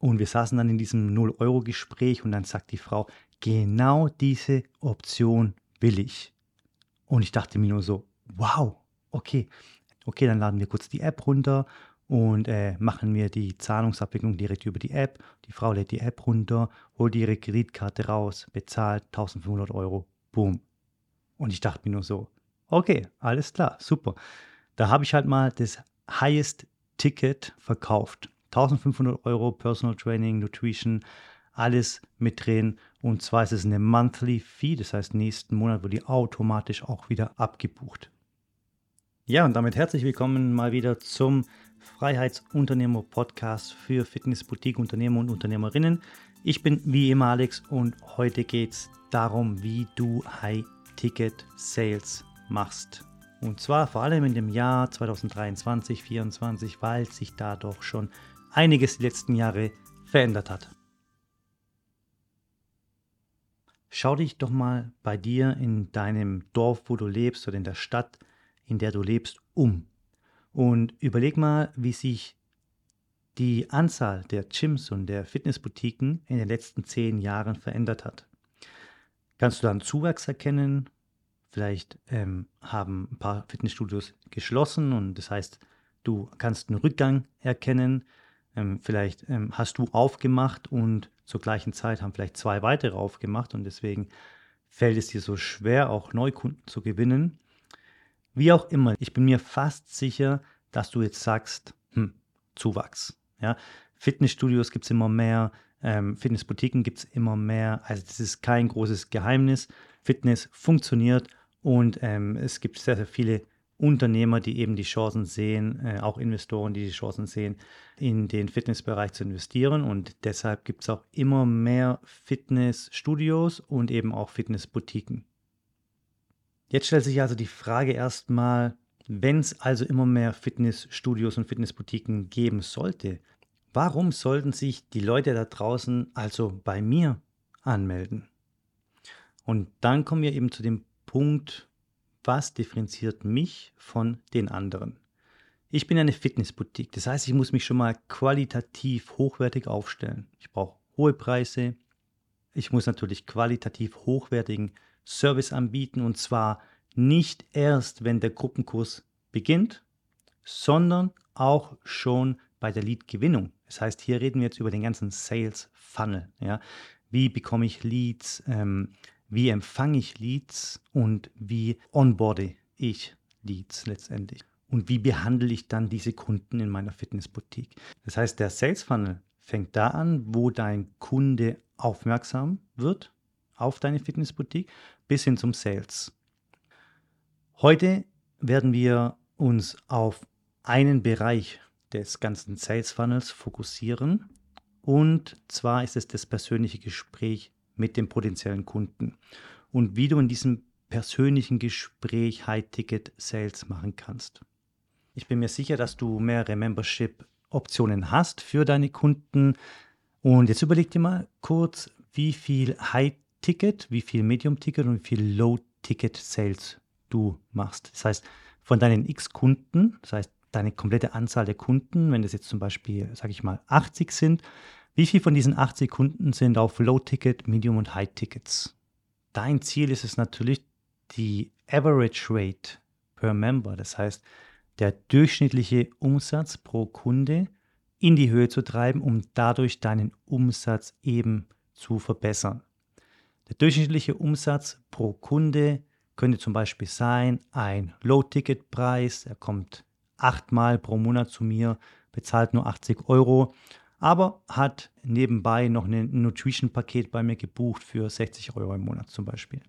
Und wir saßen dann in diesem 0-Euro-Gespräch und dann sagt die Frau, genau diese Option will ich. Und ich dachte mir nur so, wow, okay, okay, dann laden wir kurz die App runter und äh, machen wir die Zahlungsabwicklung direkt über die App. Die Frau lädt die App runter, holt ihre Kreditkarte raus, bezahlt 1500 Euro, boom. Und ich dachte mir nur so, okay, alles klar, super. Da habe ich halt mal das Highest Ticket verkauft. 1500 Euro Personal Training, Nutrition, alles mit drin. Und zwar ist es eine Monthly Fee, das heißt, nächsten Monat wird die automatisch auch wieder abgebucht. Ja, und damit herzlich willkommen mal wieder zum Freiheitsunternehmer Podcast für Fitnessboutique-Unternehmer und Unternehmerinnen. Ich bin wie immer Alex und heute geht es darum, wie du High-Ticket-Sales machst. Und zwar vor allem in dem Jahr 2023, 2024, weil sich da doch schon einiges die letzten Jahre verändert hat. Schau dich doch mal bei dir in deinem Dorf, wo du lebst oder in der Stadt, in der du lebst, um. Und überleg mal, wie sich die Anzahl der Gyms und der Fitnessboutiquen in den letzten zehn Jahren verändert hat. Kannst du da einen Zuwachs erkennen? Vielleicht ähm, haben ein paar Fitnessstudios geschlossen und das heißt, du kannst einen Rückgang erkennen. Ähm, vielleicht ähm, hast du aufgemacht und zur gleichen Zeit haben vielleicht zwei weitere aufgemacht und deswegen fällt es dir so schwer, auch Neukunden zu gewinnen. Wie auch immer, ich bin mir fast sicher, dass du jetzt sagst, hm, Zuwachs. Ja? Fitnessstudios gibt es immer mehr, ähm, Fitnessboutiquen gibt es immer mehr. Also das ist kein großes Geheimnis. Fitness funktioniert und ähm, es gibt sehr, sehr viele Unternehmer, die eben die Chancen sehen, äh, auch Investoren, die die Chancen sehen, in den Fitnessbereich zu investieren. Und deshalb gibt es auch immer mehr Fitnessstudios und eben auch Fitnessboutiquen. Jetzt stellt sich also die Frage erstmal, wenn es also immer mehr Fitnessstudios und Fitnessboutiquen geben sollte, warum sollten sich die Leute da draußen also bei mir anmelden? Und dann kommen wir eben zu dem Punkt, was differenziert mich von den anderen? Ich bin eine Fitnessboutique, das heißt, ich muss mich schon mal qualitativ hochwertig aufstellen. Ich brauche hohe Preise, ich muss natürlich qualitativ hochwertigen Service anbieten und zwar nicht erst, wenn der Gruppenkurs beginnt, sondern auch schon bei der Lead-Gewinnung. Das heißt, hier reden wir jetzt über den ganzen Sales Funnel. Ja? Wie bekomme ich Leads? Ähm, wie empfange ich Leads und wie onboarde ich Leads letztendlich. Und wie behandle ich dann diese Kunden in meiner Fitnessboutique? Das heißt, der Sales Funnel fängt da an, wo dein Kunde aufmerksam wird auf deine Fitnessboutique, bis hin zum Sales. Heute werden wir uns auf einen Bereich des ganzen Sales Funnels fokussieren. Und zwar ist es das persönliche Gespräch mit dem potenziellen Kunden und wie du in diesem persönlichen Gespräch High-Ticket-Sales machen kannst. Ich bin mir sicher, dass du mehrere Membership-Optionen hast für deine Kunden. Und jetzt überleg dir mal kurz, wie viel High-Ticket, wie viel Medium-Ticket und wie viel Low-Ticket-Sales du machst. Das heißt, von deinen X-Kunden, das heißt, deine komplette Anzahl der Kunden, wenn das jetzt zum Beispiel, sage ich mal, 80 sind, wie viel von diesen 80 Kunden sind auf Low-Ticket, Medium und High-Tickets? Dein Ziel ist es natürlich, die Average Rate per Member, das heißt, der durchschnittliche Umsatz pro Kunde in die Höhe zu treiben, um dadurch deinen Umsatz eben zu verbessern. Der durchschnittliche Umsatz pro Kunde könnte zum Beispiel sein ein Low-Ticket-Preis, er kommt achtmal pro Monat zu mir, bezahlt nur 80 Euro aber hat nebenbei noch ein Nutrition-Paket bei mir gebucht für 60 Euro im Monat zum Beispiel.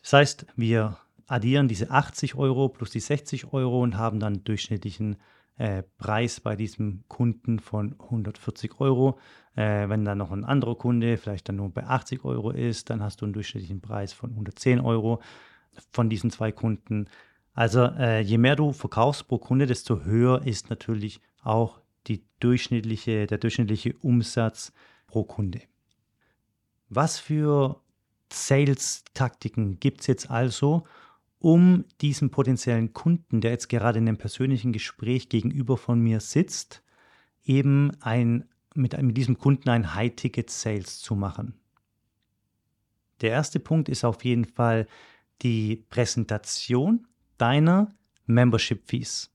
Das heißt, wir addieren diese 80 Euro plus die 60 Euro und haben dann einen durchschnittlichen äh, Preis bei diesem Kunden von 140 Euro. Äh, wenn dann noch ein anderer Kunde vielleicht dann nur bei 80 Euro ist, dann hast du einen durchschnittlichen Preis von 110 Euro von diesen zwei Kunden. Also äh, je mehr du verkaufst pro Kunde, desto höher ist natürlich auch die durchschnittliche, der durchschnittliche Umsatz pro Kunde. Was für Sales-Taktiken gibt es jetzt also, um diesem potenziellen Kunden, der jetzt gerade in einem persönlichen Gespräch gegenüber von mir sitzt, eben ein mit, mit diesem Kunden ein High-Ticket-Sales zu machen? Der erste Punkt ist auf jeden Fall die Präsentation deiner Membership-Fees.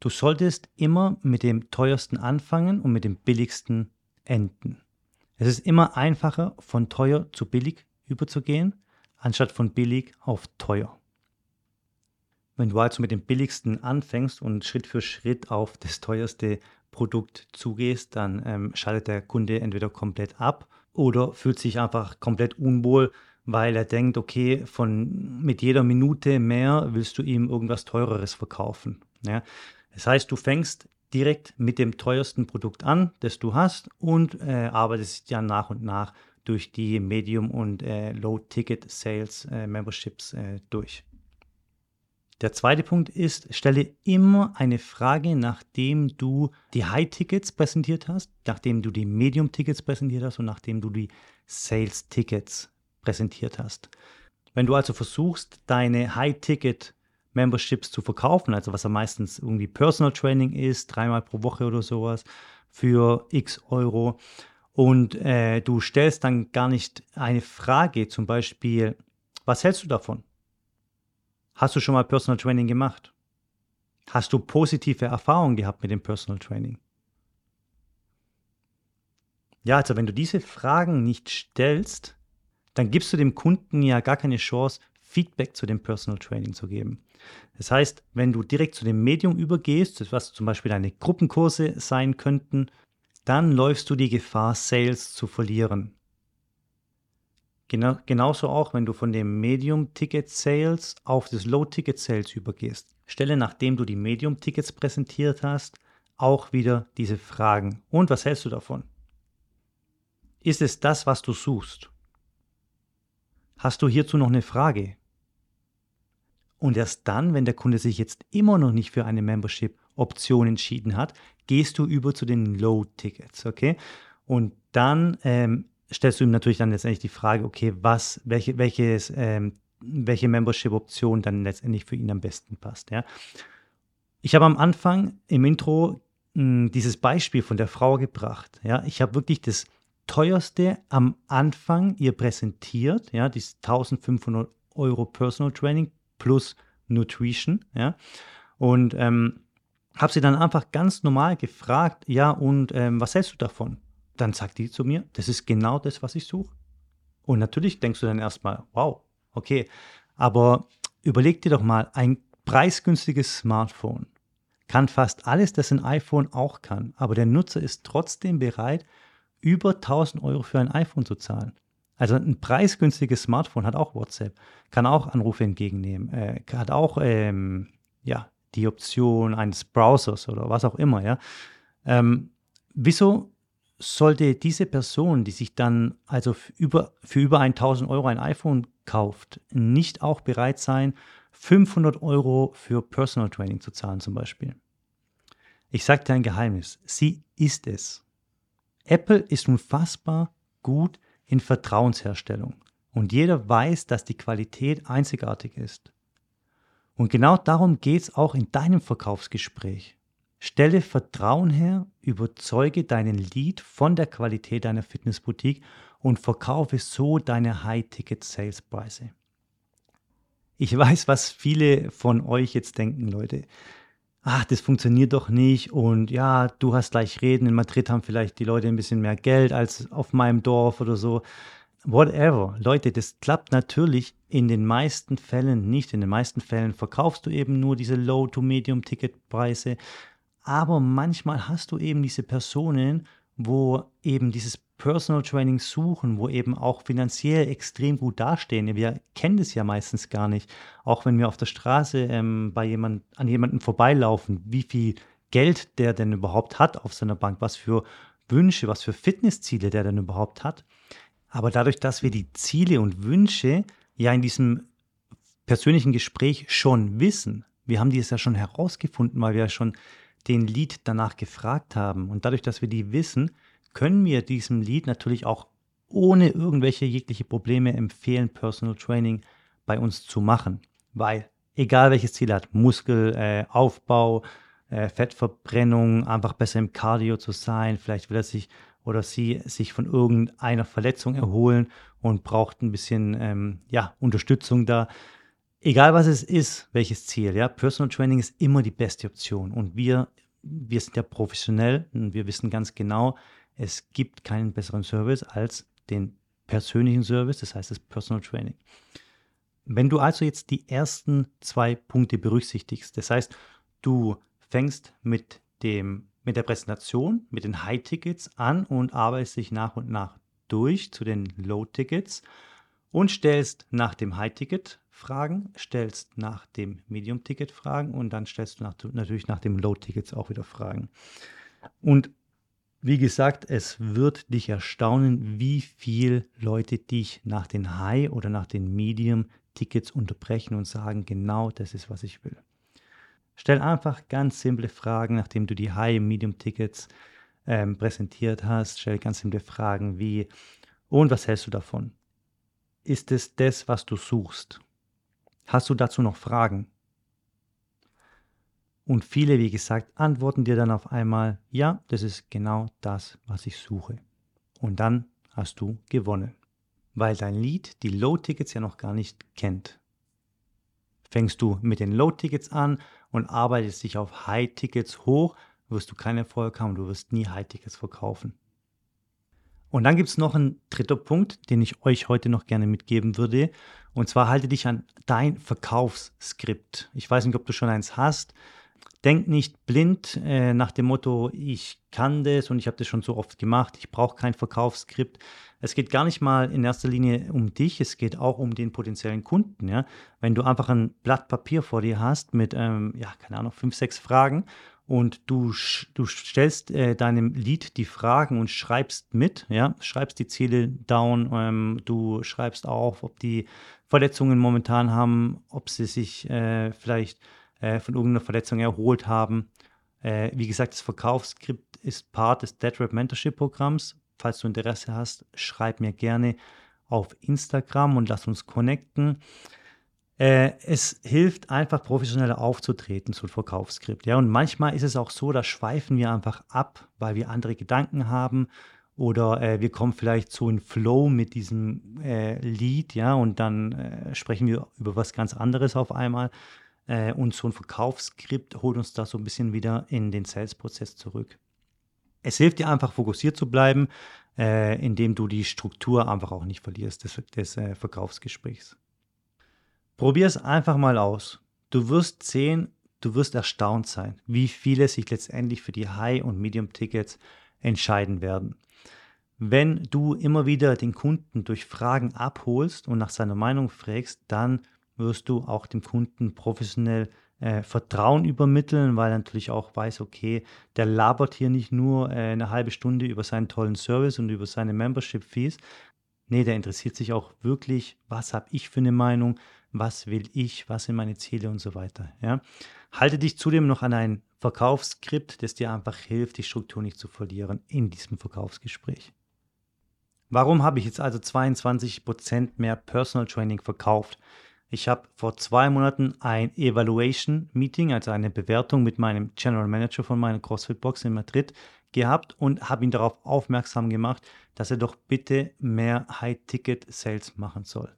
Du solltest immer mit dem teuersten anfangen und mit dem billigsten enden. Es ist immer einfacher, von teuer zu billig überzugehen, anstatt von billig auf teuer. Wenn du also mit dem billigsten anfängst und Schritt für Schritt auf das teuerste Produkt zugehst, dann ähm, schaltet der Kunde entweder komplett ab oder fühlt sich einfach komplett unwohl, weil er denkt, okay, von mit jeder Minute mehr willst du ihm irgendwas teureres verkaufen. Ja? Das heißt, du fängst direkt mit dem teuersten Produkt an, das du hast und äh, arbeitest ja nach und nach durch die Medium- und äh, Low-Ticket-Sales äh, äh, durch. Der zweite Punkt ist, stelle immer eine Frage, nachdem du die High-Tickets präsentiert hast, nachdem du die Medium-Tickets präsentiert hast und nachdem du die Sales-Tickets präsentiert hast. Wenn du also versuchst, deine High-Ticket-Memberships zu verkaufen, also was ja meistens irgendwie Personal Training ist, dreimal pro Woche oder sowas, für x Euro, und äh, du stellst dann gar nicht eine Frage, zum Beispiel, was hältst du davon? Hast du schon mal Personal Training gemacht? Hast du positive Erfahrungen gehabt mit dem Personal Training? Ja, also wenn du diese Fragen nicht stellst, dann gibst du dem Kunden ja gar keine Chance, Feedback zu dem Personal Training zu geben. Das heißt, wenn du direkt zu dem Medium übergehst, was zum Beispiel deine Gruppenkurse sein könnten, dann läufst du die Gefahr, Sales zu verlieren. Genau, genauso auch, wenn du von dem Medium-Ticket-Sales auf das Low-Ticket-Sales übergehst. Stelle, nachdem du die Medium-Tickets präsentiert hast, auch wieder diese Fragen. Und was hältst du davon? Ist es das, was du suchst? Hast du hierzu noch eine Frage? Und erst dann, wenn der Kunde sich jetzt immer noch nicht für eine Membership-Option entschieden hat, gehst du über zu den Low-Tickets, okay? Und dann ähm, stellst du ihm natürlich dann letztendlich die Frage, okay, was, welche, welches, ähm, welche Membership-Option dann letztendlich für ihn am besten passt. Ja? Ich habe am Anfang im Intro mh, hm, dieses Beispiel von der Frau gebracht. Ja? Ich habe wirklich das teuerste am Anfang ihr präsentiert, ja, dieses 1500 Euro Personal Training plus Nutrition, ja, und ähm, habe sie dann einfach ganz normal gefragt, ja, und ähm, was hältst du davon? dann sagt die zu mir, das ist genau das, was ich suche. Und natürlich denkst du dann erstmal, wow, okay, aber überleg dir doch mal, ein preisgünstiges Smartphone kann fast alles, das ein iPhone auch kann, aber der Nutzer ist trotzdem bereit, über 1000 Euro für ein iPhone zu zahlen. Also ein preisgünstiges Smartphone hat auch WhatsApp, kann auch Anrufe entgegennehmen, äh, hat auch ähm, ja, die Option eines Browsers oder was auch immer. Ja. Ähm, wieso sollte diese Person, die sich dann also für über, für über 1000 Euro ein iPhone kauft, nicht auch bereit sein, 500 Euro für Personal Training zu zahlen zum Beispiel? Ich sage dir ein Geheimnis, sie ist es. Apple ist unfassbar gut in Vertrauensherstellung und jeder weiß, dass die Qualität einzigartig ist. Und genau darum geht es auch in deinem Verkaufsgespräch. Stelle Vertrauen her, überzeuge deinen Lead von der Qualität deiner Fitnessboutique und verkaufe so deine High-Ticket-Sales-Preise. Ich weiß, was viele von euch jetzt denken, Leute. Ach, das funktioniert doch nicht und ja, du hast gleich reden. In Madrid haben vielleicht die Leute ein bisschen mehr Geld als auf meinem Dorf oder so. Whatever. Leute, das klappt natürlich in den meisten Fällen nicht. In den meisten Fällen verkaufst du eben nur diese Low-to-Medium-Ticket-Preise aber manchmal hast du eben diese Personen, wo eben dieses Personal Training suchen, wo eben auch finanziell extrem gut dastehen. Wir kennen das ja meistens gar nicht. Auch wenn wir auf der Straße ähm, bei jemand, an jemanden vorbeilaufen, wie viel Geld der denn überhaupt hat auf seiner Bank, was für Wünsche, was für Fitnessziele der denn überhaupt hat. Aber dadurch, dass wir die Ziele und Wünsche ja in diesem persönlichen Gespräch schon wissen, wir haben die es ja schon herausgefunden, weil wir ja schon den Lied danach gefragt haben. Und dadurch, dass wir die wissen, können wir diesem Lied natürlich auch ohne irgendwelche jegliche Probleme empfehlen, Personal Training bei uns zu machen. Weil egal welches Ziel hat, Muskelaufbau, äh, Fettverbrennung, einfach besser im Cardio zu sein. Vielleicht will er sich oder sie sich von irgendeiner Verletzung erholen und braucht ein bisschen ähm, ja, Unterstützung da. Egal was es ist, welches Ziel, ja, Personal Training ist immer die beste Option. Und wir, wir sind ja professionell und wir wissen ganz genau, es gibt keinen besseren Service als den persönlichen Service, das heißt das Personal Training. Wenn du also jetzt die ersten zwei Punkte berücksichtigst, das heißt, du fängst mit, dem, mit der Präsentation, mit den High-Tickets an und arbeitest dich nach und nach durch zu den Low-Tickets und stellst nach dem High-Ticket Fragen, stellst nach dem Medium-Ticket Fragen und dann stellst du nach, natürlich nach dem Low-Tickets auch wieder Fragen. Und wie gesagt, es wird dich erstaunen, wie viele Leute dich nach den High- oder nach den Medium-Tickets unterbrechen und sagen, genau das ist, was ich will. Stell einfach ganz simple Fragen, nachdem du die High- und Medium-Tickets ähm, präsentiert hast. Stell ganz simple Fragen wie, und was hältst du davon? Ist es das, was du suchst? Hast du dazu noch Fragen? Und viele, wie gesagt, antworten dir dann auf einmal, ja, das ist genau das, was ich suche. Und dann hast du gewonnen, weil dein Lied die Low-Tickets ja noch gar nicht kennt. Fängst du mit den Low-Tickets an und arbeitest dich auf High-Tickets hoch, wirst du keinen Erfolg haben, du wirst nie High-Tickets verkaufen. Und dann gibt es noch einen dritter Punkt, den ich euch heute noch gerne mitgeben würde. Und zwar halte dich an dein Verkaufsskript. Ich weiß nicht, ob du schon eins hast. Denk nicht blind äh, nach dem Motto, ich kann das und ich habe das schon so oft gemacht, ich brauche kein Verkaufsskript. Es geht gar nicht mal in erster Linie um dich, es geht auch um den potenziellen Kunden. Ja? Wenn du einfach ein Blatt Papier vor dir hast mit, ähm, ja, keine Ahnung, fünf, sechs Fragen und du, du stellst äh, deinem Lied die Fragen und schreibst mit, ja, schreibst die Ziele down, ähm, du schreibst auf, ob die Verletzungen momentan haben, ob sie sich äh, vielleicht äh, von irgendeiner Verletzung erholt haben. Äh, wie gesagt, das Verkaufsskript ist Part des DeadRap Mentorship Programms. Falls du Interesse hast, schreib mir gerne auf Instagram und lass uns connecten. Äh, es hilft einfach professioneller aufzutreten zum Verkaufsskript. Ja, und manchmal ist es auch so, da schweifen wir einfach ab, weil wir andere Gedanken haben oder äh, wir kommen vielleicht zu einem Flow mit diesem äh, Lied, ja, und dann äh, sprechen wir über was ganz anderes auf einmal. Äh, und so ein Verkaufsskript holt uns da so ein bisschen wieder in den Sales-Prozess zurück. Es hilft dir einfach fokussiert zu bleiben, äh, indem du die Struktur einfach auch nicht verlierst des, des äh, Verkaufsgesprächs. Probier es einfach mal aus. Du wirst sehen, du wirst erstaunt sein, wie viele sich letztendlich für die High- und Medium-Tickets entscheiden werden. Wenn du immer wieder den Kunden durch Fragen abholst und nach seiner Meinung fragst, dann wirst du auch dem Kunden professionell äh, Vertrauen übermitteln, weil er natürlich auch weiß, okay, der labert hier nicht nur äh, eine halbe Stunde über seinen tollen Service und über seine Membership-Fees. Nee, der interessiert sich auch wirklich, was habe ich für eine Meinung, was will ich, was sind meine Ziele und so weiter. Ja? Halte dich zudem noch an ein Verkaufsskript, das dir einfach hilft, die Struktur nicht zu verlieren in diesem Verkaufsgespräch. Warum habe ich jetzt also 22% mehr Personal Training verkauft? Ich habe vor zwei Monaten ein Evaluation Meeting, also eine Bewertung mit meinem General Manager von meiner CrossFit Box in Madrid gehabt und habe ihn darauf aufmerksam gemacht, dass er doch bitte mehr High-Ticket-Sales machen soll.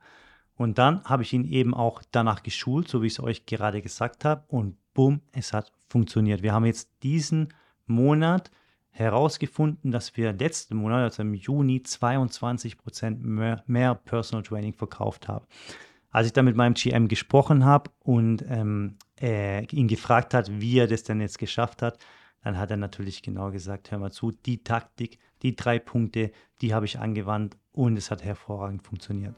Und dann habe ich ihn eben auch danach geschult, so wie ich es euch gerade gesagt habe. Und bumm, es hat funktioniert. Wir haben jetzt diesen Monat herausgefunden, dass wir letzten Monat, also im Juni, 22% mehr, mehr Personal Training verkauft haben. Als ich dann mit meinem GM gesprochen habe und ähm, äh, ihn gefragt hat, wie er das denn jetzt geschafft hat, dann hat er natürlich genau gesagt, hör mal zu, die Taktik, die drei Punkte, die habe ich angewandt und es hat hervorragend funktioniert.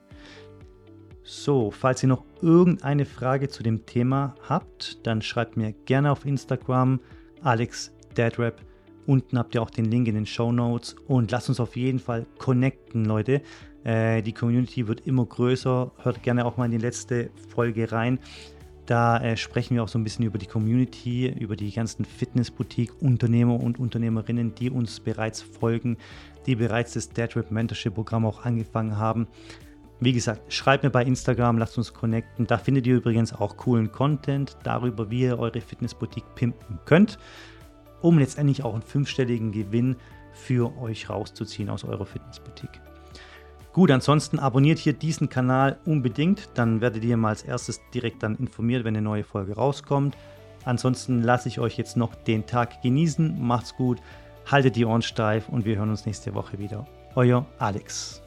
So, falls ihr noch irgendeine Frage zu dem Thema habt, dann schreibt mir gerne auf Instagram Alex Deadrap. Unten habt ihr auch den Link in den Show Notes und lasst uns auf jeden Fall connecten, Leute. Äh, die Community wird immer größer. Hört gerne auch mal in die letzte Folge rein. Da äh, sprechen wir auch so ein bisschen über die Community, über die ganzen Fitnessboutique-Unternehmer und Unternehmerinnen, die uns bereits folgen, die bereits das Deadrip Mentorship Programm auch angefangen haben. Wie gesagt, schreibt mir bei Instagram, lasst uns connecten. Da findet ihr übrigens auch coolen Content darüber, wie ihr eure Fitnessboutique pimpen könnt, um letztendlich auch einen fünfstelligen Gewinn für euch rauszuziehen aus eurer Fitnessboutique. Gut, ansonsten abonniert hier diesen Kanal unbedingt, dann werdet ihr mal als erstes direkt dann informiert, wenn eine neue Folge rauskommt. Ansonsten lasse ich euch jetzt noch den Tag genießen. Macht's gut, haltet die Ohren steif und wir hören uns nächste Woche wieder. Euer Alex.